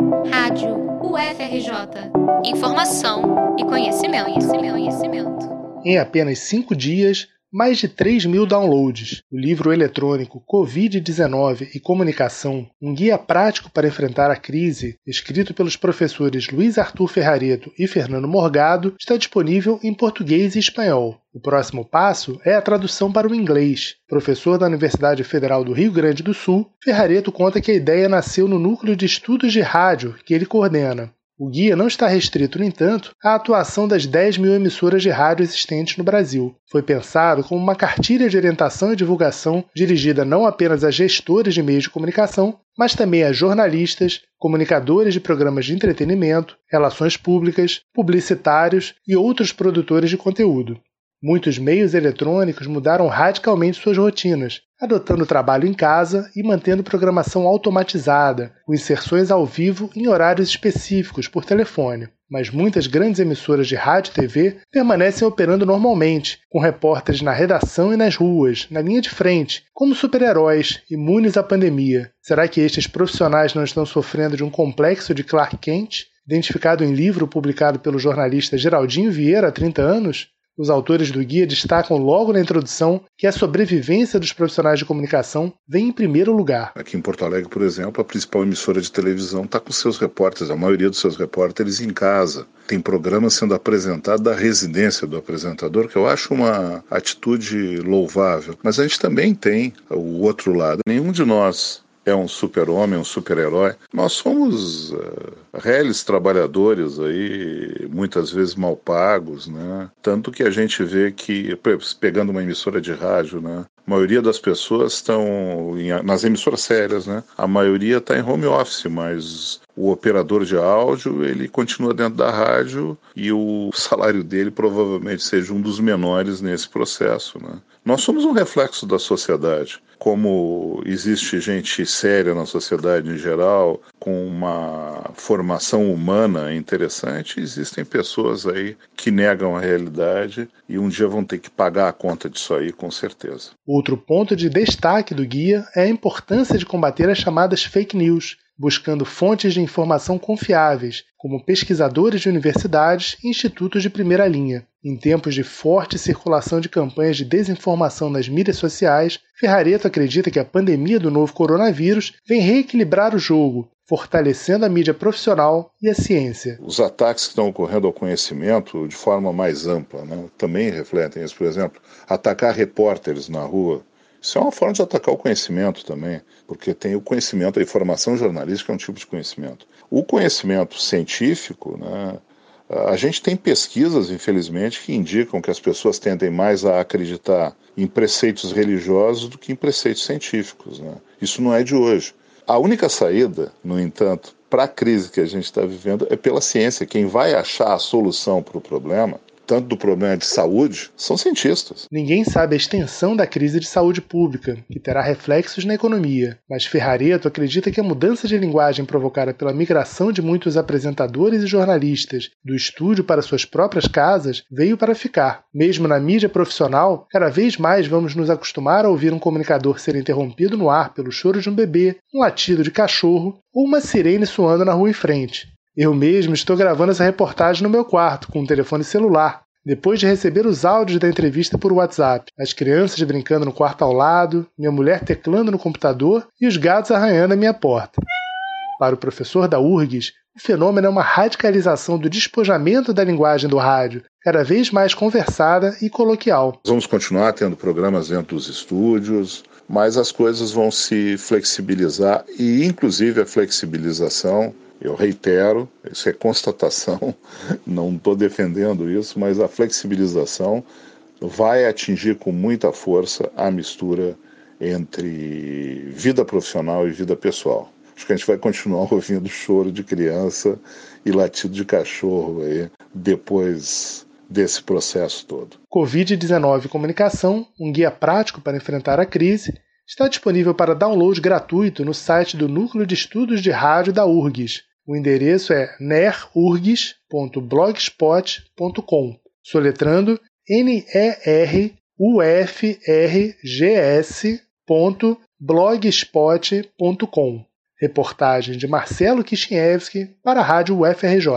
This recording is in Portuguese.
Rádio UFRJ. Informação e conhecimento, conhecimento, conhecimento. Em apenas cinco dias, mais de 3 mil downloads. O livro eletrônico Covid-19 e Comunicação, um guia prático para enfrentar a crise, escrito pelos professores Luiz Arthur Ferrareto e Fernando Morgado, está disponível em português e espanhol. O próximo passo é a tradução para o inglês. Professor da Universidade Federal do Rio Grande do Sul, Ferrareto conta que a ideia nasceu no núcleo de estudos de rádio que ele coordena. O guia não está restrito, no entanto, à atuação das 10 mil emissoras de rádio existentes no Brasil. Foi pensado como uma cartilha de orientação e divulgação dirigida não apenas a gestores de meios de comunicação, mas também a jornalistas, comunicadores de programas de entretenimento, relações públicas, publicitários e outros produtores de conteúdo. Muitos meios eletrônicos mudaram radicalmente suas rotinas, adotando trabalho em casa e mantendo programação automatizada, com inserções ao vivo em horários específicos por telefone. Mas muitas grandes emissoras de rádio e TV permanecem operando normalmente, com repórteres na redação e nas ruas, na linha de frente, como super-heróis, imunes à pandemia. Será que estes profissionais não estão sofrendo de um complexo de Clark Kent, identificado em livro publicado pelo jornalista Geraldinho Vieira há 30 anos? Os autores do guia destacam logo na introdução que a sobrevivência dos profissionais de comunicação vem em primeiro lugar. Aqui em Porto Alegre, por exemplo, a principal emissora de televisão está com seus repórteres, a maioria dos seus repórteres em casa. Tem programa sendo apresentado da residência do apresentador, que eu acho uma atitude louvável. Mas a gente também tem o outro lado. Nenhum de nós é um super-homem, um super-herói. Nós somos uh, réis trabalhadores aí, muitas vezes mal pagos, né? Tanto que a gente vê que, pegando uma emissora de rádio, né? A maioria das pessoas estão nas emissoras sérias, né? A maioria está em home office, mas o operador de áudio ele continua dentro da rádio e o salário dele provavelmente seja um dos menores nesse processo, né? Nós somos um reflexo da sociedade como existe gente séria na sociedade em geral, com uma formação humana interessante, existem pessoas aí que negam a realidade e um dia vão ter que pagar a conta disso aí, com certeza. Outro ponto de destaque do guia é a importância de combater as chamadas fake news, buscando fontes de informação confiáveis, como pesquisadores de universidades e institutos de primeira linha. Em tempos de forte circulação de campanhas de desinformação nas mídias sociais, Ferrareto acredita que a pandemia do novo coronavírus vem reequilibrar o jogo, fortalecendo a mídia profissional e a ciência. Os ataques que estão ocorrendo ao conhecimento de forma mais ampla né, também refletem isso. Por exemplo, atacar repórteres na rua isso é uma forma de atacar o conhecimento também, porque tem o conhecimento, a informação jornalística é um tipo de conhecimento. O conhecimento científico, né, a gente tem pesquisas, infelizmente, que indicam que as pessoas tendem mais a acreditar em preceitos religiosos do que em preceitos científicos. Né? Isso não é de hoje. A única saída, no entanto, para a crise que a gente está vivendo é pela ciência. Quem vai achar a solução para o problema tanto do problema de saúde, são cientistas. Ninguém sabe a extensão da crise de saúde pública, que terá reflexos na economia, mas Ferrareto acredita que a mudança de linguagem provocada pela migração de muitos apresentadores e jornalistas do estúdio para suas próprias casas veio para ficar. Mesmo na mídia profissional, cada vez mais vamos nos acostumar a ouvir um comunicador ser interrompido no ar pelo choro de um bebê, um latido de cachorro ou uma sirene soando na rua em frente. Eu mesmo estou gravando essa reportagem no meu quarto, com um telefone celular, depois de receber os áudios da entrevista por WhatsApp, as crianças brincando no quarto ao lado, minha mulher teclando no computador e os gatos arranhando a minha porta. Para o professor da URGS, o fenômeno é uma radicalização do despojamento da linguagem do rádio, cada vez mais conversada e coloquial. Vamos continuar tendo programas dentro dos estúdios, mas as coisas vão se flexibilizar e, inclusive, a flexibilização eu reitero, isso é constatação, não estou defendendo isso, mas a flexibilização vai atingir com muita força a mistura entre vida profissional e vida pessoal. Acho que a gente vai continuar ouvindo choro de criança e latido de cachorro aí depois desse processo todo. Covid-19 Comunicação, um guia prático para enfrentar a crise, está disponível para download gratuito no site do Núcleo de Estudos de Rádio da URGS, o endereço é nerurgs.blogspot.com, soletrando N-E-R-U-F-R-G-S.blogspot.com. Reportagem de Marcelo Kishinevski para a Rádio UFRJ.